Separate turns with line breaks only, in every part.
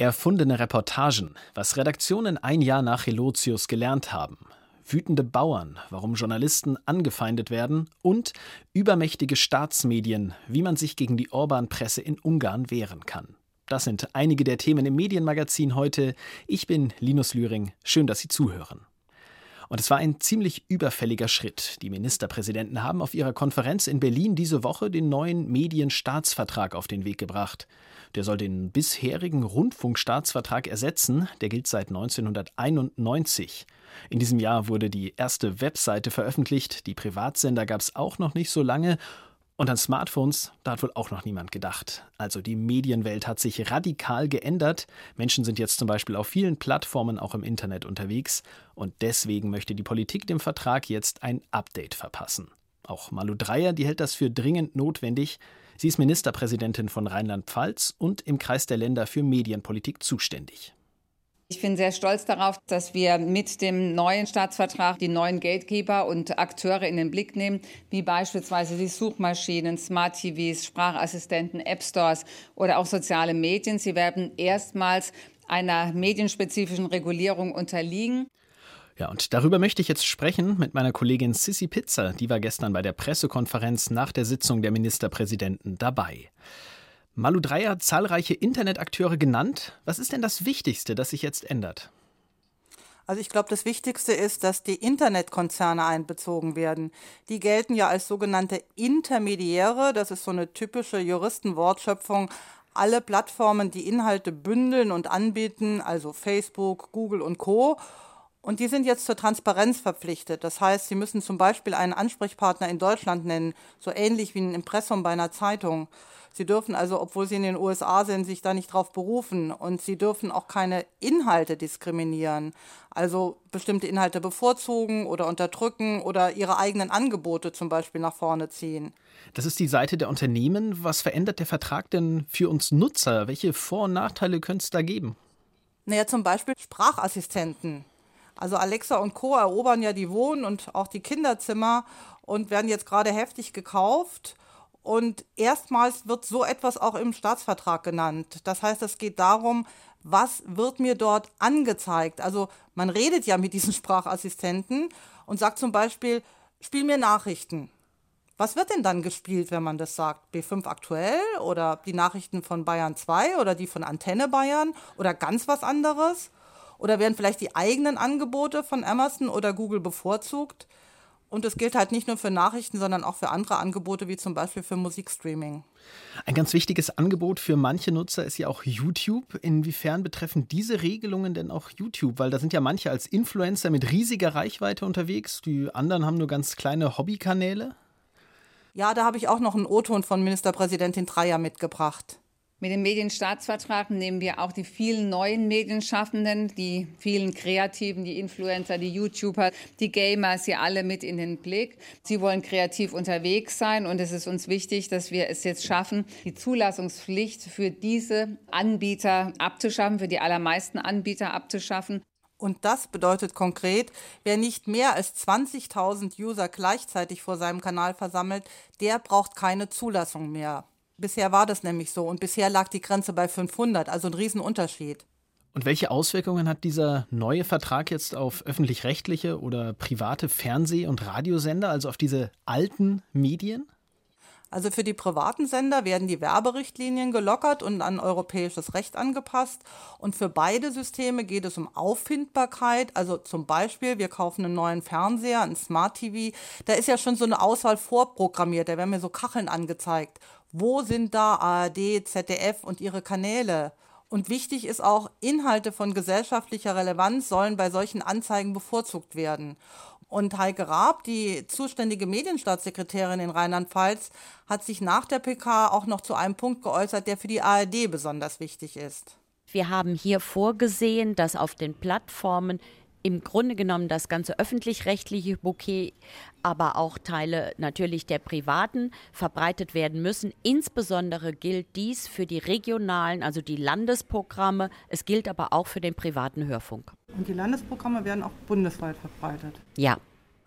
Erfundene Reportagen, was Redaktionen ein Jahr nach Helotius gelernt haben. Wütende Bauern, warum Journalisten angefeindet werden und übermächtige Staatsmedien, wie man sich gegen die Orban-Presse in Ungarn wehren kann. Das sind einige der Themen im Medienmagazin heute. Ich bin Linus Lühring. Schön, dass Sie zuhören. Und es war ein ziemlich überfälliger Schritt. Die Ministerpräsidenten haben auf ihrer Konferenz in Berlin diese Woche den neuen Medienstaatsvertrag auf den Weg gebracht. Der soll den bisherigen Rundfunkstaatsvertrag ersetzen. Der gilt seit 1991. In diesem Jahr wurde die erste Webseite veröffentlicht. Die Privatsender gab es auch noch nicht so lange. Und an Smartphones, da hat wohl auch noch niemand gedacht. Also die Medienwelt hat sich radikal geändert. Menschen sind jetzt zum Beispiel auf vielen Plattformen auch im Internet unterwegs. Und deswegen möchte die Politik dem Vertrag jetzt ein Update verpassen. Auch Malu Dreyer, die hält das für dringend notwendig. Sie ist Ministerpräsidentin von Rheinland-Pfalz und im Kreis der Länder für Medienpolitik zuständig.
Ich bin sehr stolz darauf, dass wir mit dem neuen Staatsvertrag die neuen Gatekeeper und Akteure in den Blick nehmen, wie beispielsweise die Suchmaschinen, Smart TVs, Sprachassistenten, App Stores oder auch soziale Medien. Sie werden erstmals einer medienspezifischen Regulierung unterliegen.
Ja, und darüber möchte ich jetzt sprechen mit meiner Kollegin Sissy Pizza. Die war gestern bei der Pressekonferenz nach der Sitzung der Ministerpräsidenten dabei. Malu Dreyer hat zahlreiche Internetakteure genannt. Was ist denn das Wichtigste, das sich jetzt ändert?
Also ich glaube, das Wichtigste ist, dass die Internetkonzerne einbezogen werden. Die gelten ja als sogenannte Intermediäre. Das ist so eine typische Juristenwortschöpfung. Alle Plattformen, die Inhalte bündeln und anbieten, also Facebook, Google und Co. Und die sind jetzt zur Transparenz verpflichtet. Das heißt, sie müssen zum Beispiel einen Ansprechpartner in Deutschland nennen, so ähnlich wie ein Impressum bei einer Zeitung. Sie dürfen also, obwohl sie in den USA sind, sich da nicht drauf berufen. Und sie dürfen auch keine Inhalte diskriminieren. Also bestimmte Inhalte bevorzugen oder unterdrücken oder ihre eigenen Angebote zum Beispiel nach vorne ziehen.
Das ist die Seite der Unternehmen. Was verändert der Vertrag denn für uns Nutzer? Welche Vor- und Nachteile könnte es da geben?
Naja, zum Beispiel Sprachassistenten. Also Alexa und Co. erobern ja die Wohn- und auch die Kinderzimmer und werden jetzt gerade heftig gekauft. Und erstmals wird so etwas auch im Staatsvertrag genannt. Das heißt, es geht darum, was wird mir dort angezeigt? Also man redet ja mit diesen Sprachassistenten und sagt zum Beispiel, spiel mir Nachrichten. Was wird denn dann gespielt, wenn man das sagt? B5 aktuell oder die Nachrichten von Bayern 2 oder die von Antenne Bayern oder ganz was anderes? Oder werden vielleicht die eigenen Angebote von Amazon oder Google bevorzugt? Und es gilt halt nicht nur für Nachrichten, sondern auch für andere Angebote, wie zum Beispiel für Musikstreaming.
Ein ganz wichtiges Angebot für manche Nutzer ist ja auch YouTube. Inwiefern betreffen diese Regelungen denn auch YouTube? Weil da sind ja manche als Influencer mit riesiger Reichweite unterwegs, die anderen haben nur ganz kleine Hobbykanäle.
Ja, da habe ich auch noch einen O-Ton von Ministerpräsidentin Dreier mitgebracht.
Mit dem Medienstaatsvertrag nehmen wir auch die vielen neuen Medienschaffenden, die vielen Kreativen, die Influencer, die YouTuber, die Gamer, sie alle mit in den Blick. Sie wollen kreativ unterwegs sein und es ist uns wichtig, dass wir es jetzt schaffen, die Zulassungspflicht für diese Anbieter abzuschaffen, für die allermeisten Anbieter abzuschaffen.
Und das bedeutet konkret, wer nicht mehr als 20.000 User gleichzeitig vor seinem Kanal versammelt, der braucht keine Zulassung mehr. Bisher war das nämlich so und bisher lag die Grenze bei 500, also ein Riesenunterschied.
Und welche Auswirkungen hat dieser neue Vertrag jetzt auf öffentlich-rechtliche oder private Fernseh- und Radiosender, also auf diese alten Medien?
Also für die privaten Sender werden die Werberichtlinien gelockert und an europäisches Recht angepasst. Und für beide Systeme geht es um Auffindbarkeit. Also zum Beispiel, wir kaufen einen neuen Fernseher, ein Smart TV. Da ist ja schon so eine Auswahl vorprogrammiert. Da werden mir so Kacheln angezeigt. Wo sind da ARD, ZDF und ihre Kanäle? Und wichtig ist auch, Inhalte von gesellschaftlicher Relevanz sollen bei solchen Anzeigen bevorzugt werden. Und Heike Raab, die zuständige Medienstaatssekretärin in Rheinland-Pfalz, hat sich nach der PK auch noch zu einem Punkt geäußert, der für die ARD besonders wichtig ist.
Wir haben hier vorgesehen, dass auf den Plattformen im Grunde genommen das ganze öffentlich-rechtliche Bouquet, aber auch Teile natürlich der privaten verbreitet werden müssen. Insbesondere gilt dies für die regionalen, also die Landesprogramme. Es gilt aber auch für den privaten Hörfunk.
Und die Landesprogramme werden auch bundesweit verbreitet.
Ja.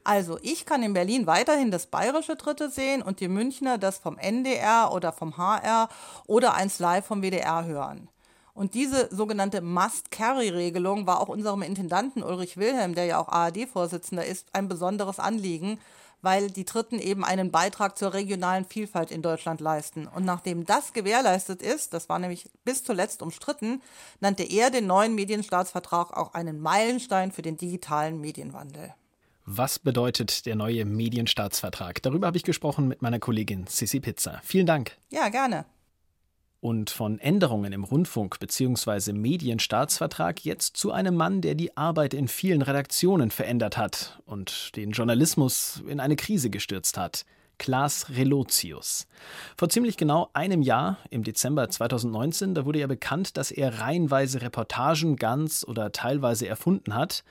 Also ich kann in Berlin weiterhin das bayerische Dritte sehen und die Münchner das vom NDR oder vom HR oder eins live vom WDR hören. Und diese sogenannte Must-Carry-Regelung war auch unserem Intendanten Ulrich Wilhelm, der ja auch ARD-Vorsitzender ist, ein besonderes Anliegen, weil die Dritten eben einen Beitrag zur regionalen Vielfalt in Deutschland leisten. Und nachdem das gewährleistet ist, das war nämlich bis zuletzt umstritten, nannte er den neuen Medienstaatsvertrag auch einen Meilenstein für den digitalen Medienwandel.
Was bedeutet der neue Medienstaatsvertrag? Darüber habe ich gesprochen mit meiner Kollegin Sissi Pizza. Vielen Dank.
Ja, gerne.
Und von Änderungen im Rundfunk bzw. Medienstaatsvertrag jetzt zu einem Mann, der die Arbeit in vielen Redaktionen verändert hat und den Journalismus in eine Krise gestürzt hat. Klaas Relotius. Vor ziemlich genau einem Jahr, im Dezember 2019, da wurde ja bekannt, dass er reihenweise Reportagen ganz oder teilweise erfunden hat.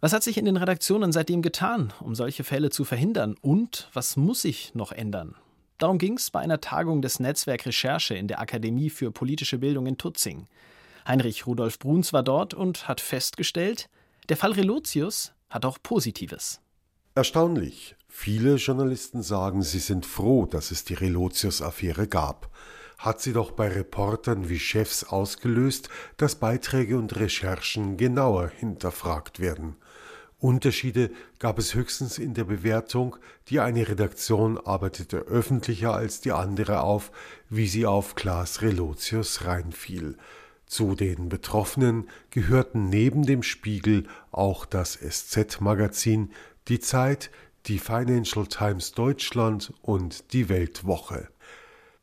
Was hat sich in den Redaktionen seitdem getan, um solche Fälle zu verhindern? Und was muss sich noch ändern? Darum ging es bei einer Tagung des Netzwerk Recherche in der Akademie für politische Bildung in Tutzing. Heinrich Rudolf Bruns war dort und hat festgestellt, der Fall Relotius hat auch Positives.
Erstaunlich. Viele Journalisten sagen, sie sind froh, dass es die Relotius-Affäre gab. Hat sie doch bei Reportern wie Chefs ausgelöst, dass Beiträge und Recherchen genauer hinterfragt werden. Unterschiede gab es höchstens in der Bewertung, die eine Redaktion arbeitete öffentlicher als die andere auf, wie sie auf Klaas Relotius reinfiel. Zu den Betroffenen gehörten neben dem Spiegel auch das SZ-Magazin, die Zeit, die Financial Times Deutschland und die Weltwoche.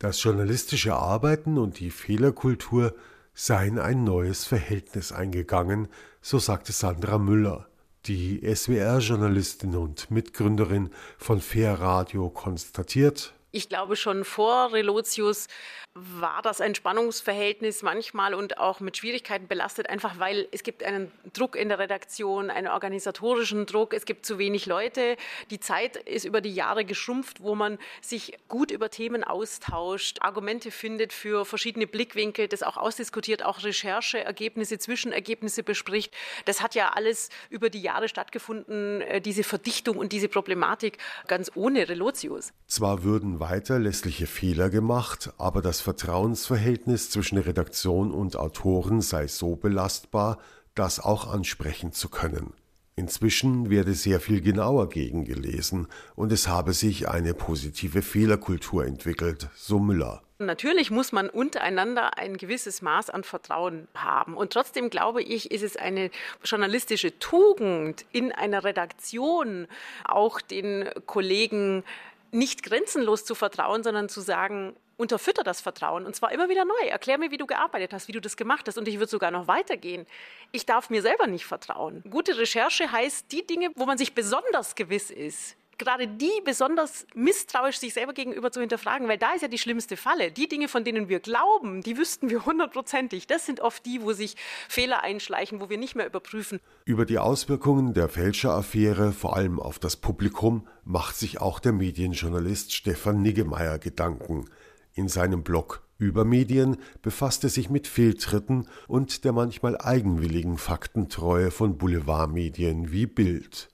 Das journalistische Arbeiten und die Fehlerkultur seien ein neues Verhältnis eingegangen, so sagte Sandra Müller. Die SWR-Journalistin und Mitgründerin von Fair Radio konstatiert,
ich glaube, schon vor Relotius war das ein Spannungsverhältnis manchmal und auch mit Schwierigkeiten belastet, einfach weil es gibt einen Druck in der Redaktion, einen organisatorischen Druck, es gibt zu wenig Leute. Die Zeit ist über die Jahre geschrumpft, wo man sich gut über Themen austauscht, Argumente findet für verschiedene Blickwinkel, das auch ausdiskutiert, auch Rechercheergebnisse, Zwischenergebnisse bespricht. Das hat ja alles über die Jahre stattgefunden, äh, diese Verdichtung und diese Problematik ganz ohne Relotius.
Zwar würden weiter lässliche Fehler gemacht, aber das Vertrauensverhältnis zwischen Redaktion und Autoren sei so belastbar, das auch ansprechen zu können. Inzwischen werde sehr viel genauer gegengelesen und es habe sich eine positive Fehlerkultur entwickelt, so Müller.
Natürlich muss man untereinander ein gewisses Maß an Vertrauen haben. Und trotzdem glaube ich, ist es eine journalistische Tugend in einer Redaktion, auch den Kollegen nicht grenzenlos zu vertrauen, sondern zu sagen, unterfütter das Vertrauen und zwar immer wieder neu. Erklär mir, wie du gearbeitet hast, wie du das gemacht hast und ich würde sogar noch weitergehen. Ich darf mir selber nicht vertrauen. Gute Recherche heißt die Dinge, wo man sich besonders gewiss ist, gerade die besonders misstrauisch sich selber gegenüber zu hinterfragen, weil da ist ja die schlimmste Falle. Die Dinge, von denen wir glauben, die wüssten wir hundertprozentig. Das sind oft die, wo sich Fehler einschleichen, wo wir nicht mehr überprüfen.
Über die Auswirkungen der Fälscheraffäre, vor allem auf das Publikum, macht sich auch der Medienjournalist Stefan Niggemeier Gedanken. In seinem Blog über Medien befasst er sich mit Fehltritten und der manchmal eigenwilligen Faktentreue von Boulevardmedien wie Bild.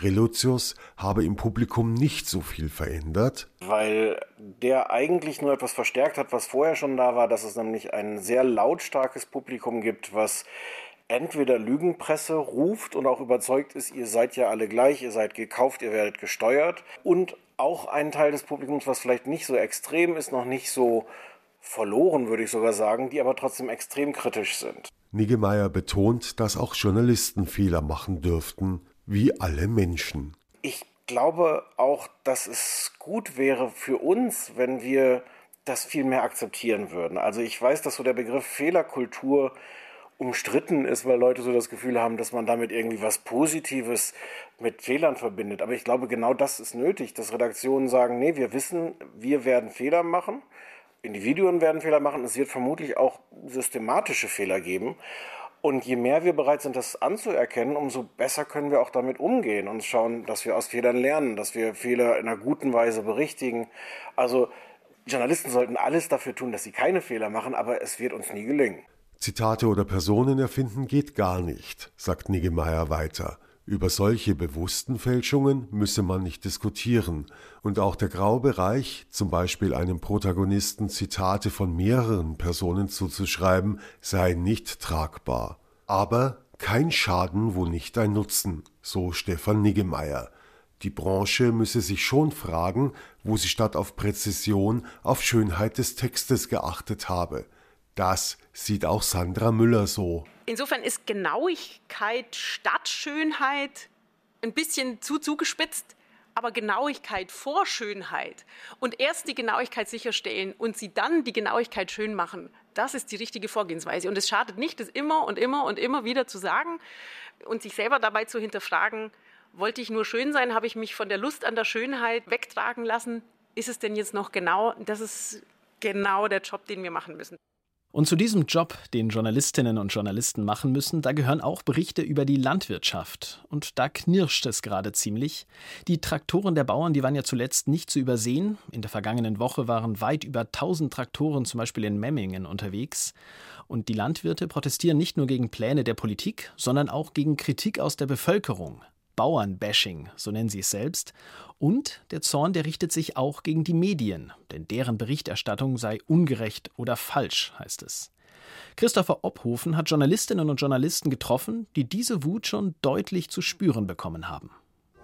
Relotius habe im Publikum nicht so viel verändert.
Weil der eigentlich nur etwas verstärkt hat, was vorher schon da war, dass es nämlich ein sehr lautstarkes Publikum gibt, was entweder Lügenpresse ruft und auch überzeugt ist, ihr seid ja alle gleich, ihr seid gekauft, ihr werdet gesteuert. Und auch ein Teil des Publikums, was vielleicht nicht so extrem ist, noch nicht so verloren, würde ich sogar sagen, die aber trotzdem extrem kritisch sind.
Niggemeier betont, dass auch Journalisten Fehler machen dürften wie alle Menschen.
Ich glaube auch, dass es gut wäre für uns, wenn wir das viel mehr akzeptieren würden. Also ich weiß, dass so der Begriff Fehlerkultur umstritten ist, weil Leute so das Gefühl haben, dass man damit irgendwie was Positives mit Fehlern verbindet. Aber ich glaube, genau das ist nötig, dass Redaktionen sagen, nee, wir wissen, wir werden Fehler machen, Individuen werden Fehler machen, es wird vermutlich auch systematische Fehler geben. Und je mehr wir bereit sind, das anzuerkennen, umso besser können wir auch damit umgehen und schauen, dass wir aus Fehlern lernen, dass wir Fehler in einer guten Weise berichtigen. Also Journalisten sollten alles dafür tun, dass sie keine Fehler machen, aber es wird uns nie gelingen.
Zitate oder Personen erfinden geht gar nicht, sagt Niggemeier weiter. Über solche bewussten Fälschungen müsse man nicht diskutieren, und auch der Graubereich, zum Beispiel einem Protagonisten Zitate von mehreren Personen zuzuschreiben, sei nicht tragbar. Aber kein Schaden, wo nicht ein Nutzen, so Stefan Niggemeier. Die Branche müsse sich schon fragen, wo sie statt auf Präzision auf Schönheit des Textes geachtet habe. Das sieht auch Sandra Müller so.
Insofern ist Genauigkeit statt Schönheit ein bisschen zu zugespitzt, aber Genauigkeit vor Schönheit und erst die Genauigkeit sicherstellen und sie dann die Genauigkeit schön machen, das ist die richtige Vorgehensweise. Und es schadet nicht, das immer und immer und immer wieder zu sagen und sich selber dabei zu hinterfragen, wollte ich nur schön sein, habe ich mich von der Lust an der Schönheit wegtragen lassen, ist es denn jetzt noch genau? Das ist genau der Job, den wir machen müssen.
Und zu diesem Job, den Journalistinnen und Journalisten machen müssen, da gehören auch Berichte über die Landwirtschaft. Und da knirscht es gerade ziemlich. Die Traktoren der Bauern, die waren ja zuletzt nicht zu übersehen. In der vergangenen Woche waren weit über 1000 Traktoren zum Beispiel in Memmingen unterwegs. Und die Landwirte protestieren nicht nur gegen Pläne der Politik, sondern auch gegen Kritik aus der Bevölkerung. Bauernbashing, so nennen sie es selbst. Und der Zorn, der richtet sich auch gegen die Medien, denn deren Berichterstattung sei ungerecht oder falsch, heißt es. Christopher Obhofen hat Journalistinnen und Journalisten getroffen, die diese Wut schon deutlich zu spüren bekommen haben.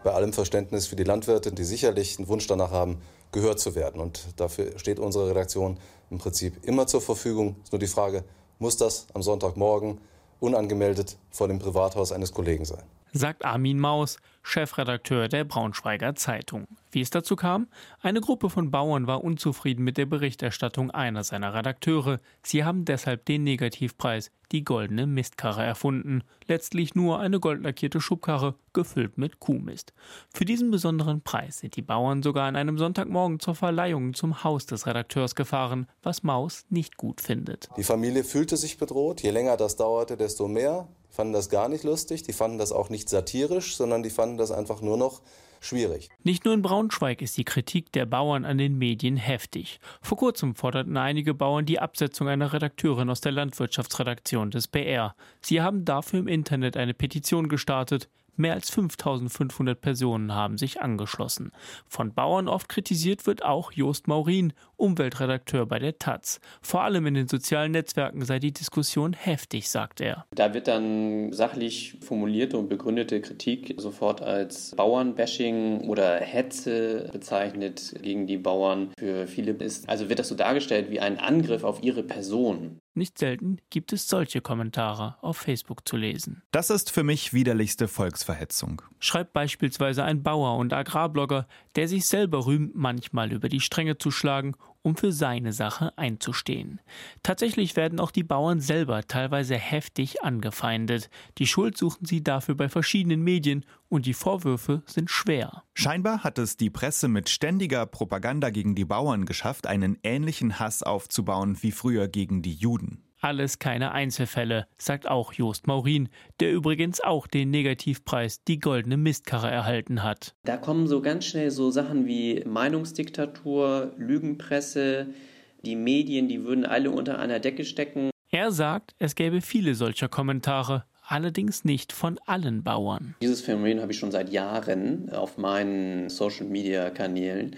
Bei allem Verständnis für die Landwirte, die sicherlich einen Wunsch danach haben, gehört zu werden. Und dafür steht unsere Redaktion im Prinzip immer zur Verfügung. Ist nur die Frage, muss das am Sonntagmorgen unangemeldet vor dem Privathaus eines Kollegen sein?
Sagt Armin Maus, Chefredakteur der Braunschweiger Zeitung. Wie es dazu kam? Eine Gruppe von Bauern war unzufrieden mit der Berichterstattung einer seiner Redakteure. Sie haben deshalb den Negativpreis, die goldene Mistkarre, erfunden. Letztlich nur eine goldlackierte Schubkarre, gefüllt mit Kuhmist. Für diesen besonderen Preis sind die Bauern sogar an einem Sonntagmorgen zur Verleihung zum Haus des Redakteurs gefahren, was Maus nicht gut findet.
Die Familie fühlte sich bedroht. Je länger das dauerte, desto mehr fanden das gar nicht lustig, die fanden das auch nicht satirisch, sondern die fanden das einfach nur noch schwierig.
Nicht nur in Braunschweig ist die Kritik der Bauern an den Medien heftig. Vor kurzem forderten einige Bauern die Absetzung einer Redakteurin aus der Landwirtschaftsredaktion des BR. Sie haben dafür im Internet eine Petition gestartet. Mehr als 5500 Personen haben sich angeschlossen. Von Bauern oft kritisiert wird auch Jost Maurin, Umweltredakteur bei der Taz. Vor allem in den sozialen Netzwerken sei die Diskussion heftig, sagt er.
Da wird dann sachlich formulierte und begründete Kritik sofort als Bauernbashing oder Hetze bezeichnet gegen die Bauern. Für viele ist, also wird das so dargestellt wie ein Angriff auf ihre Person.
Nicht selten gibt es solche Kommentare auf Facebook zu lesen.
Das ist für mich widerlichste Volksverhetzung.
Schreibt beispielsweise ein Bauer und Agrarblogger, der sich selber rühmt, manchmal über die Stränge zu schlagen um für seine Sache einzustehen. Tatsächlich werden auch die Bauern selber teilweise heftig angefeindet. Die Schuld suchen sie dafür bei verschiedenen Medien und die Vorwürfe sind schwer.
Scheinbar hat es die Presse mit ständiger Propaganda gegen die Bauern geschafft, einen ähnlichen Hass aufzubauen wie früher gegen die Juden.
Alles keine Einzelfälle, sagt auch Jost Maurin, der übrigens auch den Negativpreis die goldene Mistkarre erhalten hat.
Da kommen so ganz schnell so Sachen wie Meinungsdiktatur, Lügenpresse, die Medien, die würden alle unter einer Decke stecken.
Er sagt, es gäbe viele solcher Kommentare, allerdings nicht von allen Bauern.
Dieses Phänomen habe ich schon seit Jahren auf meinen Social-Media-Kanälen,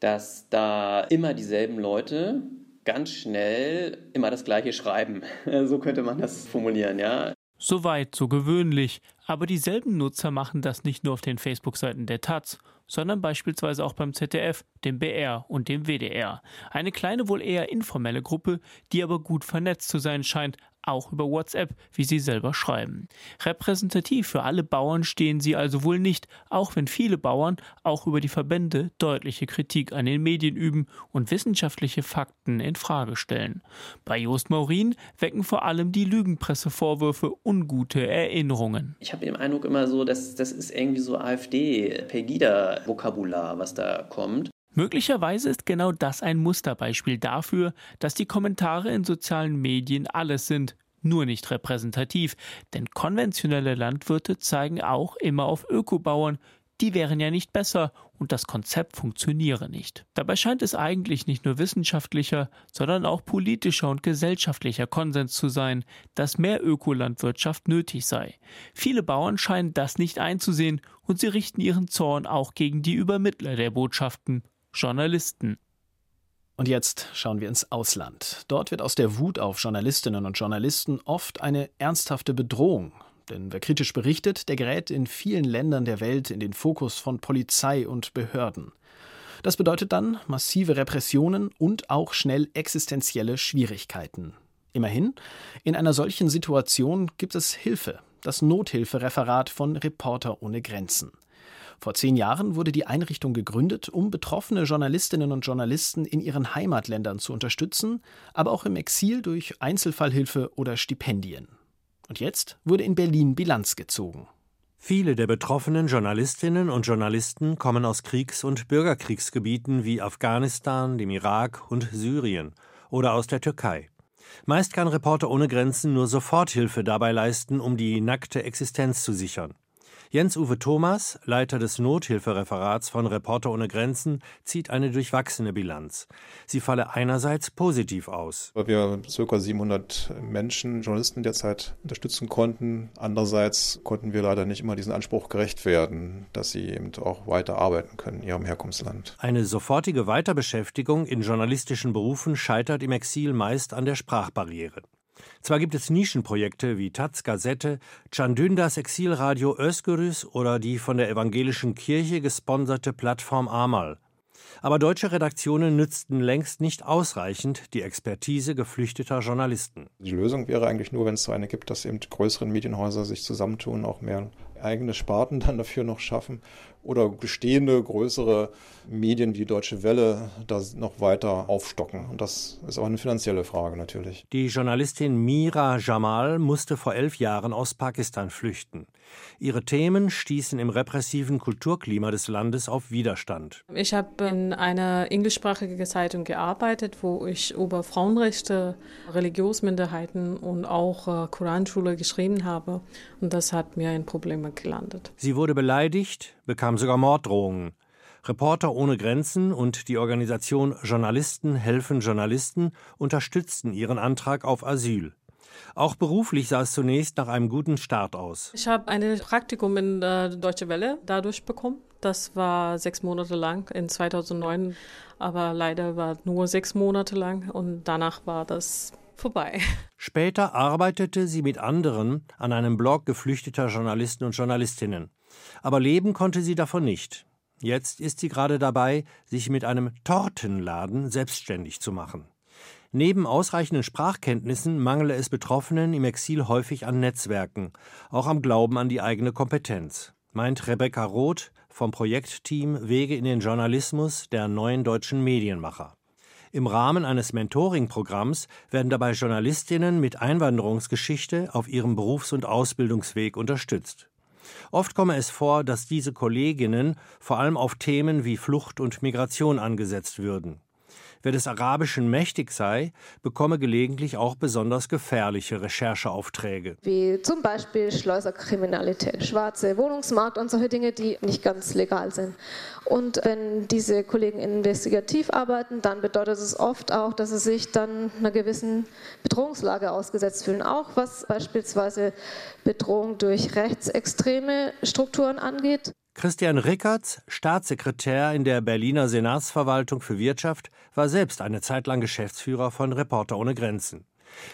dass da immer dieselben Leute ganz schnell immer das Gleiche schreiben. so könnte man das formulieren, ja.
Soweit, so gewöhnlich. Aber dieselben Nutzer machen das nicht nur auf den Facebook-Seiten der Taz, sondern beispielsweise auch beim ZDF, dem BR und dem WDR. Eine kleine, wohl eher informelle Gruppe, die aber gut vernetzt zu sein scheint, auch über WhatsApp, wie sie selber schreiben. Repräsentativ für alle Bauern stehen sie also wohl nicht, auch wenn viele Bauern auch über die Verbände deutliche Kritik an den Medien üben und wissenschaftliche Fakten in Frage stellen. Bei Jost Maurin wecken vor allem die Lügenpressevorwürfe ungute Erinnerungen.
Ich habe den Eindruck immer so, dass das ist irgendwie so AfD-Pegida-Vokabular, was da kommt.
Möglicherweise ist genau das ein Musterbeispiel dafür, dass die Kommentare in sozialen Medien alles sind, nur nicht repräsentativ, denn konventionelle Landwirte zeigen auch immer auf Ökobauern, die wären ja nicht besser und das Konzept funktioniere nicht. Dabei scheint es eigentlich nicht nur wissenschaftlicher, sondern auch politischer und gesellschaftlicher Konsens zu sein, dass mehr Ökolandwirtschaft nötig sei. Viele Bauern scheinen das nicht einzusehen und sie richten ihren Zorn auch gegen die Übermittler der Botschaften, Journalisten.
Und jetzt schauen wir ins Ausland. Dort wird aus der Wut auf Journalistinnen und Journalisten oft eine ernsthafte Bedrohung. Denn wer kritisch berichtet, der gerät in vielen Ländern der Welt in den Fokus von Polizei und Behörden. Das bedeutet dann massive Repressionen und auch schnell existenzielle Schwierigkeiten. Immerhin, in einer solchen Situation gibt es Hilfe, das Nothilfereferat von Reporter ohne Grenzen. Vor zehn Jahren wurde die Einrichtung gegründet, um betroffene Journalistinnen und Journalisten in ihren Heimatländern zu unterstützen, aber auch im Exil durch Einzelfallhilfe oder Stipendien. Und jetzt wurde in Berlin Bilanz gezogen.
Viele der betroffenen Journalistinnen und Journalisten kommen aus Kriegs- und Bürgerkriegsgebieten wie Afghanistan, dem Irak und Syrien oder aus der Türkei. Meist kann Reporter ohne Grenzen nur Soforthilfe dabei leisten, um die nackte Existenz zu sichern. Jens-Uwe Thomas, Leiter des Nothilfereferats von Reporter ohne Grenzen, zieht eine durchwachsene Bilanz. Sie falle einerseits positiv aus.
Weil wir ca. 700 Menschen, Journalisten derzeit unterstützen konnten. Andererseits konnten wir leider nicht immer diesen Anspruch gerecht werden, dass sie eben auch weiter arbeiten können in ihrem Herkunftsland.
Eine sofortige Weiterbeschäftigung in journalistischen Berufen scheitert im Exil meist an der Sprachbarriere. Zwar gibt es Nischenprojekte wie Taz Gazette, Chandündas Exilradio Özgürüz oder die von der evangelischen Kirche gesponserte Plattform Amal. Aber deutsche Redaktionen nützten längst nicht ausreichend die Expertise geflüchteter Journalisten.
Die Lösung wäre eigentlich nur, wenn es so eine gibt, dass eben größere Medienhäuser sich zusammentun, auch mehr eigene Sparten dann dafür noch schaffen oder bestehende größere Medien wie Deutsche Welle da noch weiter aufstocken. Und das ist auch eine finanzielle Frage natürlich.
Die Journalistin Mira Jamal musste vor elf Jahren aus Pakistan flüchten. Ihre Themen stießen im repressiven Kulturklima des Landes auf Widerstand.
Ich habe in einer englischsprachigen Zeitung gearbeitet, wo ich über Frauenrechte, Religionsminderheiten und auch äh, Koranschule geschrieben habe. Und das hat mir in Probleme gelandet.
Sie wurde beleidigt, bekam sogar Morddrohungen. Reporter ohne Grenzen und die Organisation Journalisten helfen Journalisten unterstützten ihren Antrag auf Asyl. Auch beruflich sah es zunächst nach einem guten Start aus.
Ich habe ein Praktikum in der Deutsche Welle dadurch bekommen. Das war sechs Monate lang in 2009, aber leider war nur sechs Monate lang und danach war das vorbei.
Später arbeitete sie mit anderen an einem Blog geflüchteter Journalisten und Journalistinnen. Aber leben konnte sie davon nicht. Jetzt ist sie gerade dabei, sich mit einem Tortenladen selbstständig zu machen. Neben ausreichenden Sprachkenntnissen mangele es Betroffenen im Exil häufig an Netzwerken, auch am Glauben an die eigene Kompetenz, meint Rebecca Roth vom Projektteam Wege in den Journalismus der neuen deutschen Medienmacher. Im Rahmen eines Mentoring-Programms werden dabei Journalistinnen mit Einwanderungsgeschichte auf ihrem Berufs- und Ausbildungsweg unterstützt. Oft komme es vor, dass diese Kolleginnen vor allem auf Themen wie Flucht und Migration angesetzt würden. Wer des Arabischen mächtig sei, bekomme gelegentlich auch besonders gefährliche Rechercheaufträge.
Wie zum Beispiel Schleuserkriminalität, schwarze Wohnungsmarkt und solche Dinge, die nicht ganz legal sind. Und wenn diese Kollegen investigativ arbeiten, dann bedeutet es oft auch, dass sie sich dann einer gewissen Bedrohungslage ausgesetzt fühlen. Auch was beispielsweise Bedrohung durch rechtsextreme Strukturen angeht.
Christian Rickertz, Staatssekretär in der Berliner Senatsverwaltung für Wirtschaft, war selbst eine Zeit lang Geschäftsführer von Reporter ohne Grenzen.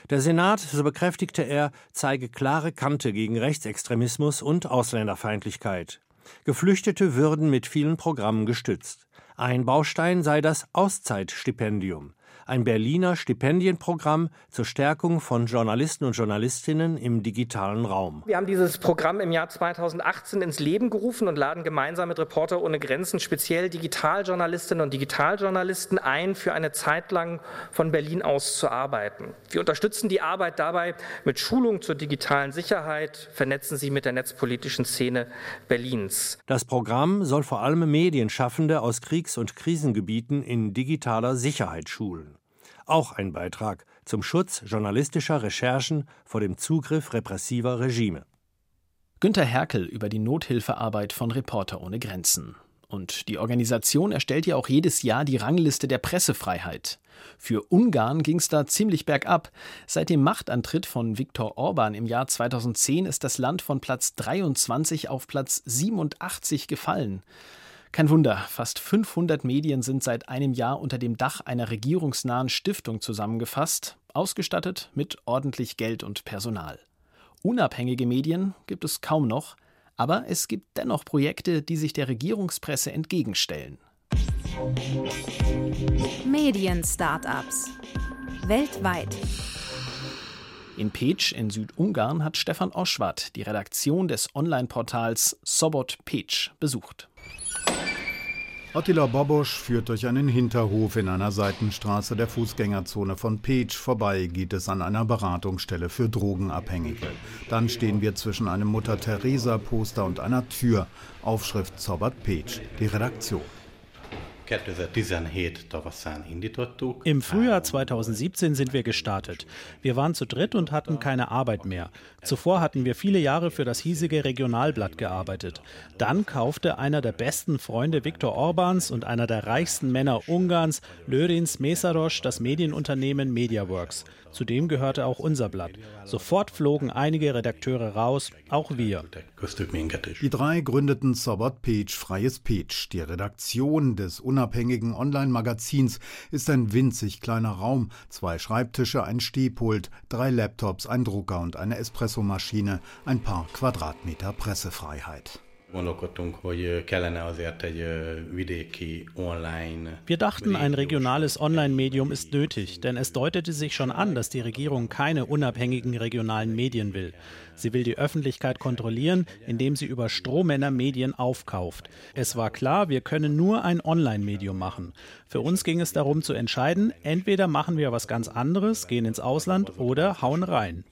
Der Senat, so bekräftigte er, zeige klare Kante gegen Rechtsextremismus und Ausländerfeindlichkeit. Geflüchtete würden mit vielen Programmen gestützt. Ein Baustein sei das Auszeitstipendium ein Berliner Stipendienprogramm zur Stärkung von Journalisten und Journalistinnen im digitalen Raum.
Wir haben dieses Programm im Jahr 2018 ins Leben gerufen und laden gemeinsam mit Reporter ohne Grenzen speziell Digitaljournalistinnen und Digitaljournalisten ein, für eine Zeit lang von Berlin aus zu arbeiten. Wir unterstützen die Arbeit dabei mit Schulung zur digitalen Sicherheit, vernetzen sie mit der netzpolitischen Szene Berlins.
Das Programm soll vor allem Medienschaffende aus Kriegs- und Krisengebieten in digitaler Sicherheit schulen auch ein Beitrag zum Schutz journalistischer Recherchen vor dem Zugriff repressiver Regime.
Günter Herkel über die Nothilfearbeit von Reporter ohne Grenzen. Und die Organisation erstellt ja auch jedes Jahr die Rangliste der Pressefreiheit. Für Ungarn ging es da ziemlich bergab. Seit dem Machtantritt von Viktor Orban im Jahr 2010 ist das Land von Platz 23 auf Platz 87 gefallen. Kein Wunder, fast 500 Medien sind seit einem Jahr unter dem Dach einer regierungsnahen Stiftung zusammengefasst, ausgestattet mit ordentlich Geld und Personal. Unabhängige Medien gibt es kaum noch, aber es gibt dennoch Projekte, die sich der Regierungspresse entgegenstellen.
Medien-Startups. Weltweit.
In Pécs in Südungarn hat Stefan Oschwart die Redaktion des Online-Portals Sobot Pécs besucht.
Attila Bobosch führt durch einen Hinterhof in einer Seitenstraße der Fußgängerzone von Peach. Vorbei geht es an einer Beratungsstelle für Drogenabhängige. Dann stehen wir zwischen einem Mutter-Theresa-Poster und einer Tür. Aufschrift Zorbert Peach, die Redaktion.
Im Frühjahr 2017 sind wir gestartet. Wir waren zu dritt und hatten keine Arbeit mehr. Zuvor hatten wir viele Jahre für das hiesige Regionalblatt gearbeitet. Dann kaufte einer der besten Freunde Viktor Orbans und einer der reichsten Männer Ungarns, Lörins Mesaros, das Medienunternehmen MediaWorks. Zudem gehörte auch unser Blatt. Sofort flogen einige Redakteure raus, auch wir.
Die drei gründeten Sobot Page, Freies Page. Die Redaktion des unabhängigen Online-Magazins ist ein winzig kleiner Raum. Zwei Schreibtische, ein Stehpult, drei Laptops, ein Drucker und eine Espressomaschine, ein paar Quadratmeter Pressefreiheit.
Wir dachten, ein regionales Online-Medium ist nötig, denn es deutete sich schon an, dass die Regierung keine unabhängigen regionalen Medien will. Sie will die Öffentlichkeit kontrollieren, indem sie über Strohmänner Medien aufkauft. Es war klar, wir können nur ein Online-Medium machen. Für uns ging es darum zu entscheiden, entweder machen wir was ganz anderes, gehen ins Ausland oder hauen rein.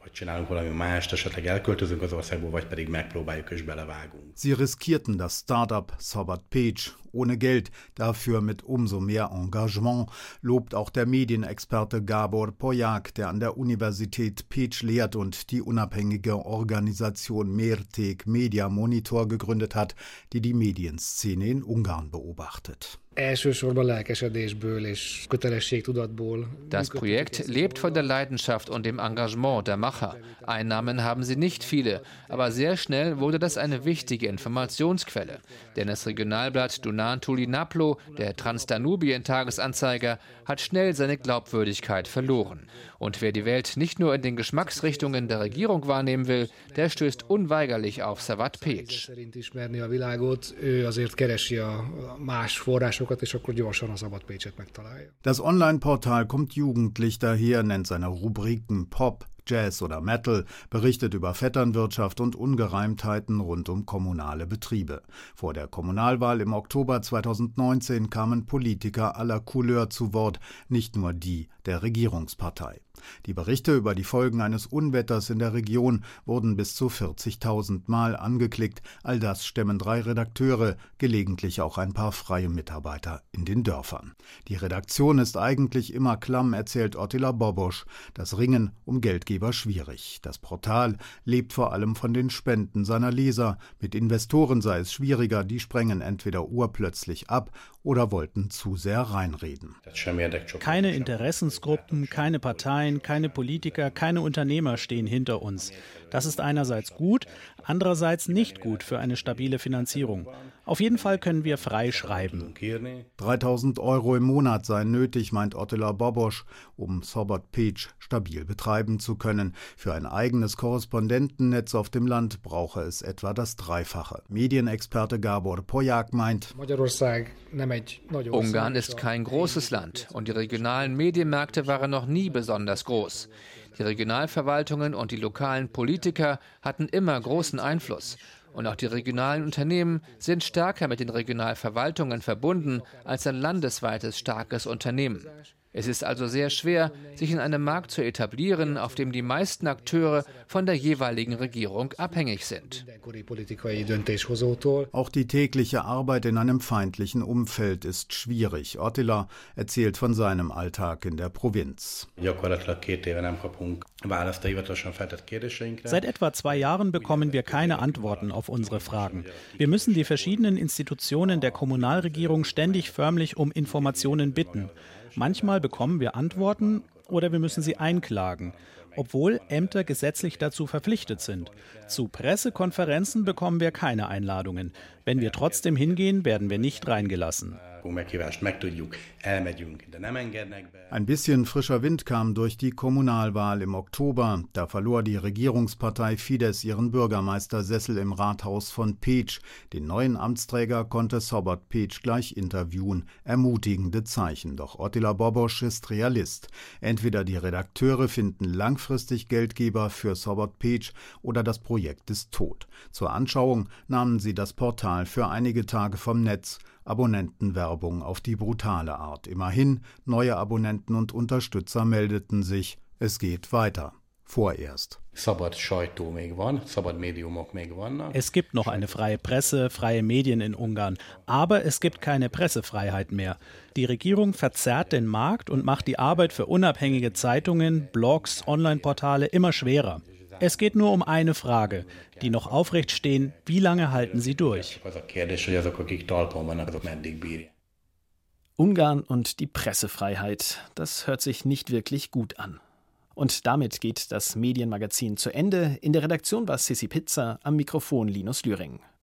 Sie riskierten das Startup Sobat Page ohne Geld, dafür mit umso mehr Engagement, lobt auch der Medienexperte Gabor Pojak, der an der Universität Page lehrt und die unabhängige Organisation Mertek Media Monitor gegründet hat, die die Medienszene in Ungarn beobachtet.
Das Projekt lebt von der Leidenschaft und dem Engagement der Macher. Einnahmen haben sie nicht viele, aber sehr schnell wurde das eine wichtige Informationsquelle. Denn das Regionalblatt Dunan Tulinaplo, der Transdanubien-Tagesanzeiger, hat schnell seine Glaubwürdigkeit verloren. Und wer die Welt nicht nur in den Geschmacksrichtungen der Regierung wahrnehmen will, der stößt unweigerlich auf Savat Page.
Das Online-Portal kommt jugendlich daher, nennt seine Rubriken Pop, Jazz oder Metal, berichtet über Vetternwirtschaft und Ungereimtheiten rund um kommunale Betriebe. Vor der Kommunalwahl im Oktober 2019 kamen Politiker aller Couleur zu Wort, nicht nur die der Regierungspartei. Die Berichte über die Folgen eines Unwetters in der Region wurden bis zu 40.000 Mal angeklickt. All das stemmen drei Redakteure, gelegentlich auch ein paar freie Mitarbeiter in den Dörfern. Die Redaktion ist eigentlich immer klamm, erzählt Ottila Bobosch. Das Ringen um Geldgeber schwierig. Das Portal lebt vor allem von den Spenden seiner Leser. Mit Investoren sei es schwieriger, die sprengen entweder urplötzlich ab oder wollten zu sehr reinreden.
Keine Interessensgruppen, keine Parteien, keine Politiker, keine Unternehmer stehen hinter uns. Das ist einerseits gut, andererseits nicht gut für eine stabile Finanzierung. Auf jeden Fall können wir frei schreiben.
3000 Euro im Monat seien nötig, meint Ottila Bobosch, um Sobot Peach stabil betreiben zu können. Für ein eigenes Korrespondentennetz auf dem Land brauche es etwa das Dreifache. Medienexperte Gabor Pojak meint,
Ungarn ist kein großes Land und die regionalen Medienmärkte waren noch nie besonders groß. Die Regionalverwaltungen und die lokalen Politiker hatten immer großen Einfluss. Und auch die regionalen Unternehmen sind stärker mit den Regionalverwaltungen verbunden als ein landesweites starkes Unternehmen. Es ist also sehr schwer, sich in einem Markt zu etablieren, auf dem die meisten Akteure von der jeweiligen Regierung abhängig sind.
Auch die tägliche Arbeit in einem feindlichen Umfeld ist schwierig. Ottila erzählt von seinem Alltag in der Provinz.
Seit etwa zwei Jahren bekommen wir keine Antworten auf unsere Fragen. Wir müssen die verschiedenen Institutionen der Kommunalregierung ständig förmlich um Informationen bitten. Manchmal bekommen wir Antworten oder wir müssen sie einklagen, obwohl Ämter gesetzlich dazu verpflichtet sind. Zu Pressekonferenzen bekommen wir keine Einladungen. Wenn wir trotzdem hingehen, werden wir nicht reingelassen.
Ein bisschen frischer Wind kam durch die Kommunalwahl im Oktober. Da verlor die Regierungspartei Fidesz ihren Bürgermeistersessel im Rathaus von Peach. Den neuen Amtsträger konnte Sobot Peach gleich interviewen. Ermutigende Zeichen. Doch Ottila Bobosch ist Realist. Entweder die Redakteure finden langfristig Geldgeber für Sobot Peach oder das Projekt ist tot. Zur Anschauung nahmen sie das Portal für einige Tage vom Netz. Abonnentenwerbung auf die brutale Art. Immerhin, neue Abonnenten und Unterstützer meldeten sich. Es geht weiter. Vorerst.
Es gibt noch eine freie Presse, freie Medien in Ungarn, aber es gibt keine Pressefreiheit mehr. Die Regierung verzerrt den Markt und macht die Arbeit für unabhängige Zeitungen, Blogs, Online-Portale immer schwerer. Es geht nur um eine Frage, die noch aufrecht stehen, wie lange halten sie durch?
Ungarn und die Pressefreiheit, das hört sich nicht wirklich gut an. Und damit geht das Medienmagazin zu Ende. In der Redaktion war Sissi Pizza, am Mikrofon Linus Lühring.